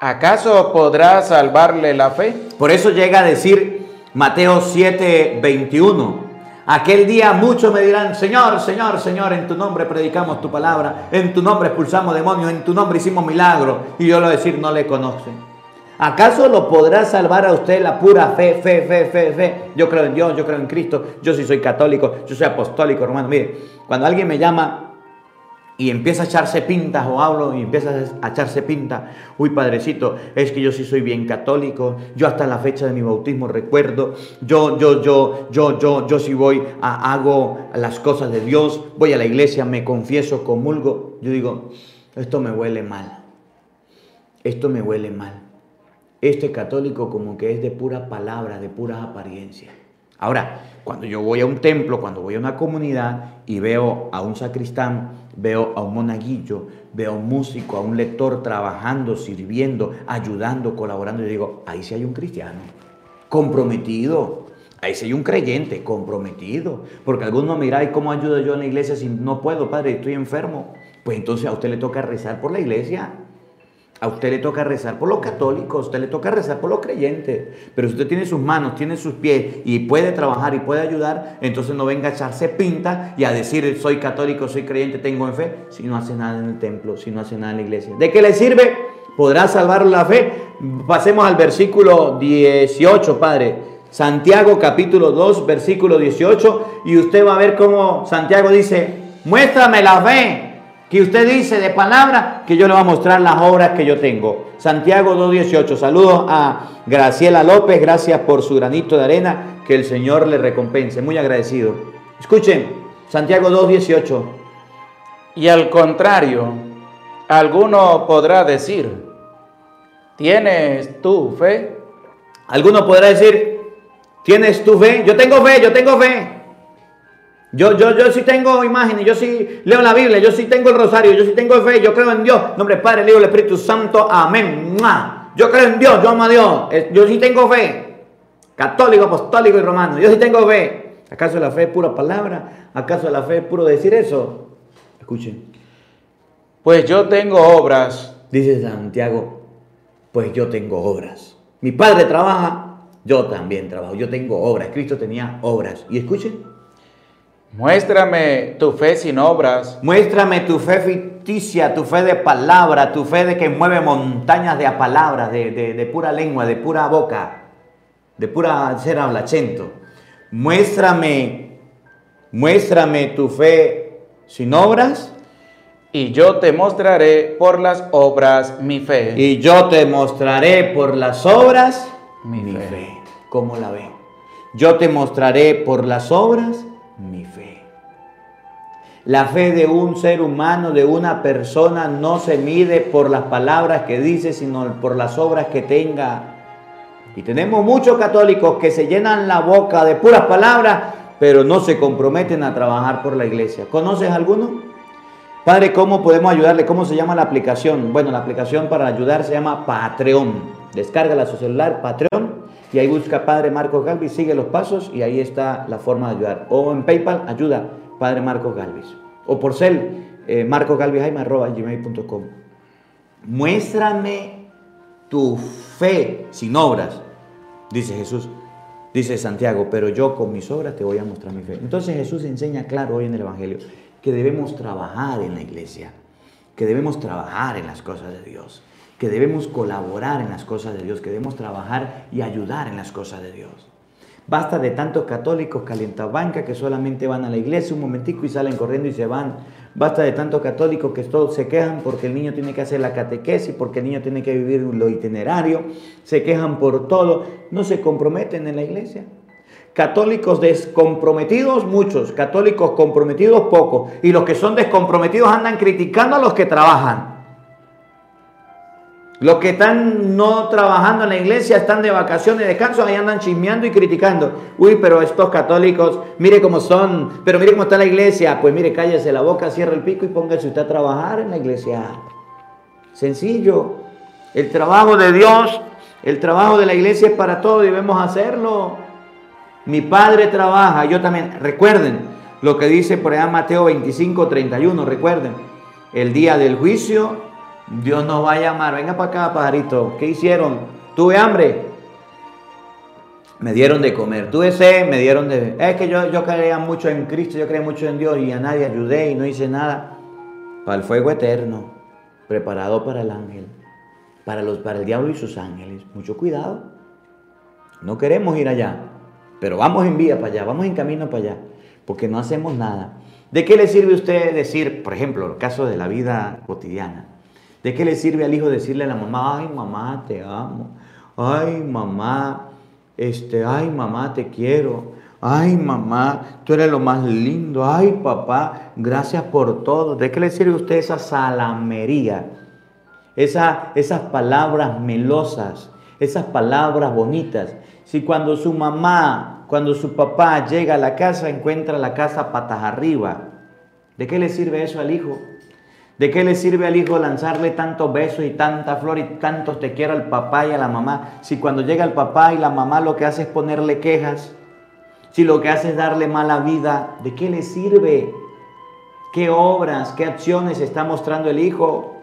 ¿Acaso podrá salvarle la fe? Por eso llega a decir Mateo 7, 21. Aquel día muchos me dirán, Señor, Señor, Señor, en tu nombre predicamos tu palabra, en tu nombre expulsamos demonios, en tu nombre hicimos milagros. Y yo a decir, no le conocen. ¿Acaso lo podrá salvar a usted la pura fe, fe, fe, fe, fe? Yo creo en Dios, yo creo en Cristo, yo sí soy católico, yo soy apostólico, hermano. Mire, cuando alguien me llama y empieza a echarse pintas o hablo y empieza a echarse pinta, uy padrecito, es que yo sí soy bien católico, yo hasta la fecha de mi bautismo recuerdo, yo, yo, yo, yo, yo, yo sí voy, a, hago las cosas de Dios, voy a la iglesia, me confieso, comulgo, yo digo, esto me huele mal, esto me huele mal, este católico como que es de pura palabra, de pura apariencia. Ahora, cuando yo voy a un templo, cuando voy a una comunidad y veo a un sacristán, veo a un monaguillo, veo a un músico, a un lector trabajando, sirviendo, ayudando, colaborando, yo digo, ahí sí hay un cristiano, comprometido. Ahí sí hay un creyente comprometido. Porque algunos mira, ¿y cómo ayudo yo en la iglesia si no puedo, padre? Estoy enfermo. Pues entonces a usted le toca rezar por la iglesia. A usted le toca rezar por los católicos, a usted le toca rezar por los creyentes. Pero si usted tiene sus manos, tiene sus pies y puede trabajar y puede ayudar, entonces no venga a echarse pinta y a decir soy católico, soy creyente, tengo fe, si no hace nada en el templo, si no hace nada en la iglesia. ¿De qué le sirve? ¿Podrá salvar la fe? Pasemos al versículo 18, Padre. Santiago capítulo 2, versículo 18. Y usted va a ver cómo Santiago dice, muéstrame la fe que usted dice de palabra, que yo le voy a mostrar las obras que yo tengo. Santiago 2.18. Saludos a Graciela López, gracias por su granito de arena, que el Señor le recompense. Muy agradecido. Escuchen, Santiago 2.18. Y al contrario, alguno podrá decir, ¿tienes tu fe? Alguno podrá decir, ¿tienes tu fe? Yo tengo fe, yo tengo fe. Yo, yo, yo sí tengo imágenes, yo sí leo la Biblia, yo sí tengo el rosario, yo sí tengo fe, yo creo en Dios. Nombre Padre, Hijo, el Espíritu Santo, amén. Yo creo en Dios, yo amo a Dios. Yo sí tengo fe. Católico, apostólico y romano. Yo sí tengo fe. ¿Acaso la fe es pura palabra? ¿Acaso la fe es puro decir eso? Escuchen. Pues yo tengo obras. Dice Santiago, pues yo tengo obras. Mi padre trabaja, yo también trabajo. Yo tengo obras. Cristo tenía obras. Y escuchen. Muéstrame tu fe sin obras. Muéstrame tu fe ficticia, tu fe de palabra, tu fe de que mueve montañas de palabras, de, de, pura lengua, de pura boca, de pura ser hablachento. Muéstrame, muéstrame tu fe sin obras. Y yo te mostraré por las obras mi fe. Y yo te mostraré por las obras mi, fe. fe. ¿Cómo la ve? Yo te mostraré por las obras mi fe. La fe de un ser humano, de una persona, no se mide por las palabras que dice, sino por las obras que tenga. Y tenemos muchos católicos que se llenan la boca de puras palabras, pero no se comprometen a trabajar por la iglesia. ¿Conoces alguno? Padre, ¿cómo podemos ayudarle? ¿Cómo se llama la aplicación? Bueno, la aplicación para ayudar se llama Patreon. Descárgala su celular, Patreon y ahí busca Padre Marcos Galvis, sigue los pasos y ahí está la forma de ayudar. O en PayPal, ayuda Padre Marcos Galvis. O por cel, eh, gmail.com. Muéstrame tu fe sin obras, dice Jesús. Dice Santiago, pero yo con mis obras te voy a mostrar mi fe. Entonces Jesús enseña claro hoy en el Evangelio que debemos trabajar en la iglesia, que debemos trabajar en las cosas de Dios que debemos colaborar en las cosas de Dios, que debemos trabajar y ayudar en las cosas de Dios. Basta de tantos católicos calientabanca que solamente van a la iglesia un momentico y salen corriendo y se van. Basta de tantos católicos que todos se quejan porque el niño tiene que hacer la catequesis, porque el niño tiene que vivir lo itinerario, se quejan por todo, no se comprometen en la iglesia. Católicos descomprometidos, muchos. Católicos comprometidos, pocos. Y los que son descomprometidos andan criticando a los que trabajan. Los que están no trabajando en la iglesia, están de vacaciones, de descanso, ahí andan chismeando y criticando. Uy, pero estos católicos, mire cómo son, pero mire cómo está la iglesia. Pues mire, cállese la boca, cierre el pico y póngase usted a trabajar en la iglesia. Sencillo. El trabajo de Dios, el trabajo de la iglesia es para todos debemos hacerlo. Mi padre trabaja, yo también. Recuerden lo que dice por allá Mateo 25, 31. Recuerden, el día del juicio Dios nos va a llamar, venga para acá, pajarito. ¿Qué hicieron? ¿Tuve hambre? me dieron de comer. Tuve sed, me dieron de... Es que yo, yo creía mucho en Cristo, yo creía mucho en Dios y a nadie ayudé y no hice nada. Para el fuego eterno, preparado para el ángel, para, los, para el diablo y sus ángeles. Mucho cuidado. No queremos ir allá, pero vamos en vía para allá, vamos en camino para allá, porque no hacemos nada. ¿De qué le sirve a usted decir, por ejemplo, el caso de la vida cotidiana? ¿De qué le sirve al hijo decirle a la mamá, ay mamá, te amo? Ay mamá, este, ay mamá, te quiero. Ay mamá, tú eres lo más lindo. Ay papá, gracias por todo. ¿De qué le sirve a usted esa salamería? Esa, esas palabras melosas, esas palabras bonitas. Si cuando su mamá, cuando su papá llega a la casa, encuentra la casa patas arriba, ¿de qué le sirve eso al hijo? ¿De qué le sirve al hijo lanzarle tantos besos y tanta flor y tantos te quiero al papá y a la mamá? Si cuando llega el papá y la mamá lo que hace es ponerle quejas, si lo que hace es darle mala vida, ¿de qué le sirve? ¿Qué obras, qué acciones está mostrando el hijo?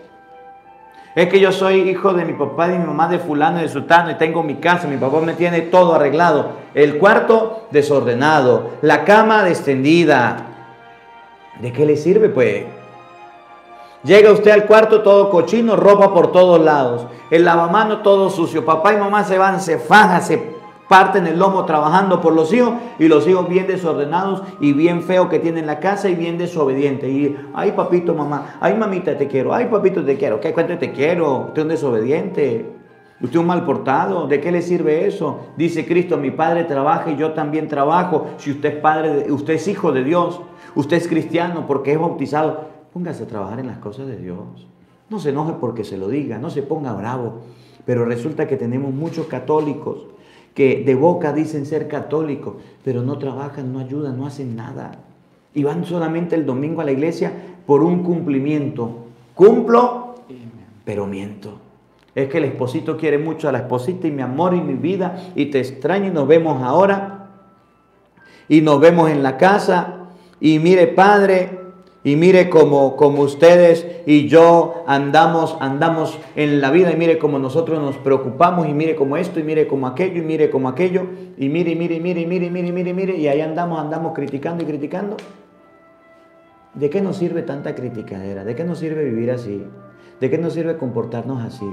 Es que yo soy hijo de mi papá y de mi mamá, de fulano y de sultano, y tengo mi casa, mi papá me tiene todo arreglado. El cuarto desordenado, la cama descendida. ¿De qué le sirve? Pues Llega usted al cuarto todo cochino, ropa por todos lados. El lavamano todo sucio. Papá y mamá se van, se fajan, se parten el lomo trabajando por los hijos y los hijos bien desordenados y bien feos que tienen la casa y bien desobedientes. Y, ay papito, mamá, ay mamita, te quiero, ay papito, te quiero. ¿Qué cuento te quiero? Usted es un desobediente. Usted es un mal portado. ¿De qué le sirve eso? Dice Cristo, mi padre trabaja y yo también trabajo. Si usted es padre, usted es hijo de Dios. Usted es cristiano porque es bautizado. Póngase a trabajar en las cosas de Dios. No se enoje porque se lo diga, no se ponga bravo. Pero resulta que tenemos muchos católicos que de boca dicen ser católicos, pero no trabajan, no ayudan, no hacen nada. Y van solamente el domingo a la iglesia por un cumplimiento. Cumplo, pero miento. Es que el esposito quiere mucho a la esposita y mi amor y mi vida y te extraño y nos vemos ahora y nos vemos en la casa y mire padre, y mire como, como ustedes y yo andamos, andamos en la vida y mire como nosotros nos preocupamos y mire como esto y mire como aquello y mire como aquello y mire, mire, mire, mire, mire, mire, mire y ahí andamos, andamos criticando y criticando. ¿De qué nos sirve tanta criticadera? ¿De qué nos sirve vivir así? ¿De qué nos sirve comportarnos así?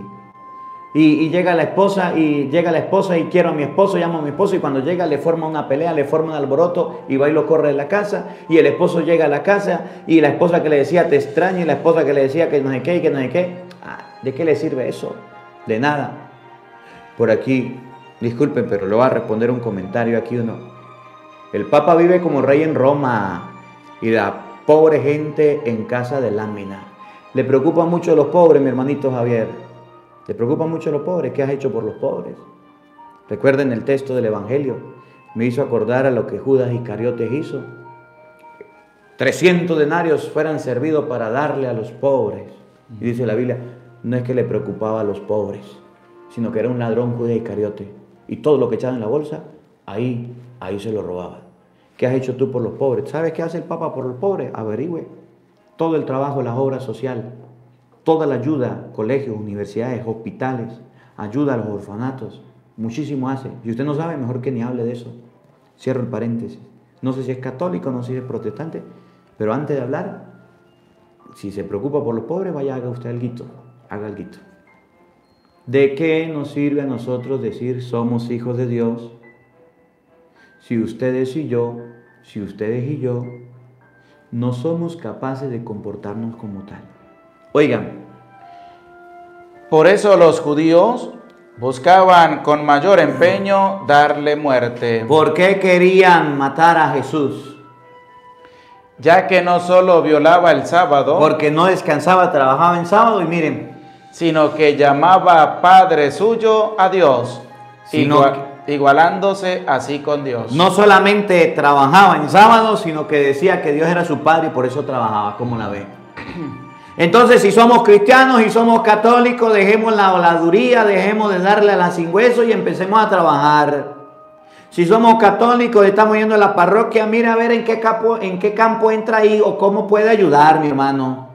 Y, llega la esposa y llega la esposa y quiero a mi esposo, llamo a mi esposo y cuando llega le forma una pelea, le forma un alboroto y va y lo corre de la casa y el esposo llega a la casa y la esposa que le decía te extraña y la esposa que le decía que no sé qué y que no sé qué. Ah, ¿De qué le sirve eso? De nada. Por aquí, disculpen, pero le voy a responder un comentario aquí uno. El Papa vive como rey en Roma y la pobre gente en casa de lámina. Le preocupa mucho a los pobres, mi hermanito Javier. ¿Te preocupa mucho los pobres? ¿Qué has hecho por los pobres? Recuerden el texto del Evangelio. Me hizo acordar a lo que Judas Iscariotes hizo. 300 denarios fueran servidos para darle a los pobres. Y dice la Biblia, no es que le preocupaba a los pobres, sino que era un ladrón Judas Iscariote. Y todo lo que echaba en la bolsa, ahí, ahí se lo robaba. ¿Qué has hecho tú por los pobres? ¿Sabes qué hace el Papa por los pobres? Averigüe. Todo el trabajo, las obras sociales toda la ayuda, colegios, universidades, hospitales, ayuda a los orfanatos, muchísimo hace. Si usted no sabe, mejor que ni hable de eso. Cierro el paréntesis. No sé si es católico, no sé si es protestante, pero antes de hablar, si se preocupa por los pobres, vaya, haga usted algo, haga algo. ¿De qué nos sirve a nosotros decir somos hijos de Dios si ustedes y yo, si ustedes y yo, no somos capaces de comportarnos como tal? Oigan, por eso los judíos buscaban con mayor empeño darle muerte. ¿Por qué querían matar a Jesús? Ya que no solo violaba el sábado, porque no descansaba, trabajaba en sábado y miren, sino que llamaba Padre suyo a Dios, igualándose así con Dios. No solamente trabajaba en sábado, sino que decía que Dios era su Padre y por eso trabajaba, como la ve. Entonces, si somos cristianos y somos católicos, dejemos la oladuría, dejemos de darle a la sin hueso y empecemos a trabajar. Si somos católicos, estamos yendo a la parroquia, mira a ver en qué campo, en qué campo entra ahí o cómo puede ayudar, mi hermano.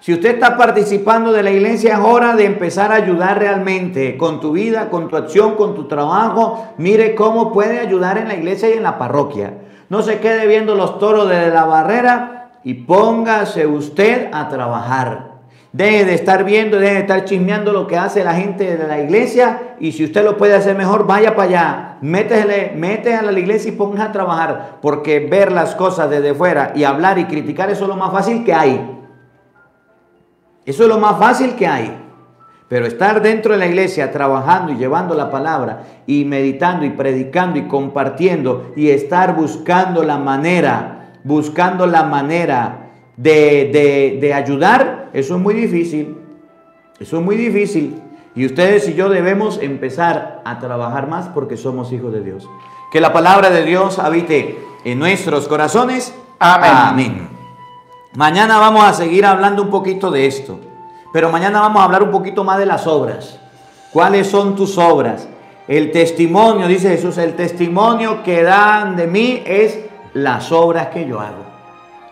Si usted está participando de la iglesia, es hora de empezar a ayudar realmente con tu vida, con tu acción, con tu trabajo. Mire cómo puede ayudar en la iglesia y en la parroquia. No se quede viendo los toros de la barrera y póngase usted a trabajar. Deje de estar viendo, deje de estar chismeando lo que hace la gente de la iglesia y si usted lo puede hacer mejor, vaya para allá. Métele, mete a la iglesia y póngase a trabajar porque ver las cosas desde fuera y hablar y criticar eso es lo más fácil que hay. Eso es lo más fácil que hay. Pero estar dentro de la iglesia trabajando y llevando la palabra y meditando y predicando y compartiendo y estar buscando la manera, buscando la manera de, de, ayudar, eso es muy difícil. Eso es muy difícil. Y ustedes y yo debemos empezar a trabajar más porque somos hijos de Dios. Que la palabra de Dios habite en nuestros corazones. Amén. Amén. Mañana vamos a seguir hablando un poquito de esto, pero mañana vamos a hablar un poquito más de las obras. ¿Cuáles son tus obras? El testimonio, dice Jesús, el testimonio que dan de mí es las obras que yo hago.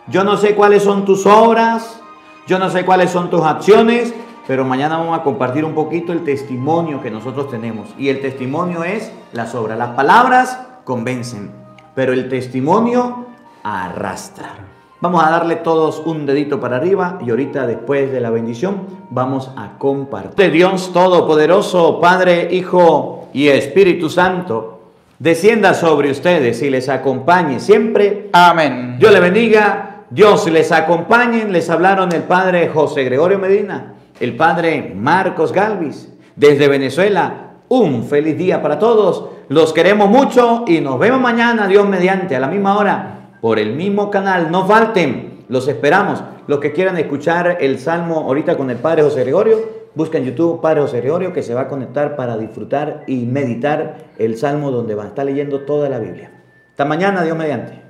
Yo no sé cuáles son tus obras, yo no sé cuáles son tus acciones, pero mañana vamos a compartir un poquito el testimonio que nosotros tenemos. Y el testimonio es las obras. Las palabras convencen, pero el testimonio arrastra. Vamos a darle todos un dedito para arriba y ahorita después de la bendición vamos a compartir. Dios Todopoderoso, Padre, Hijo y Espíritu Santo, descienda sobre ustedes y les acompañe siempre. Amén. Dios les bendiga, Dios les acompañe. Les hablaron el Padre José Gregorio Medina, el Padre Marcos Galvis, desde Venezuela. Un feliz día para todos. Los queremos mucho y nos vemos mañana, Dios mediante, a la misma hora por el mismo canal. No falten, los esperamos. Los que quieran escuchar el Salmo ahorita con el Padre José Gregorio, busca en YouTube Padre José que se va a conectar para disfrutar y meditar el Salmo donde va a estar leyendo toda la Biblia. Hasta mañana, Dios mediante.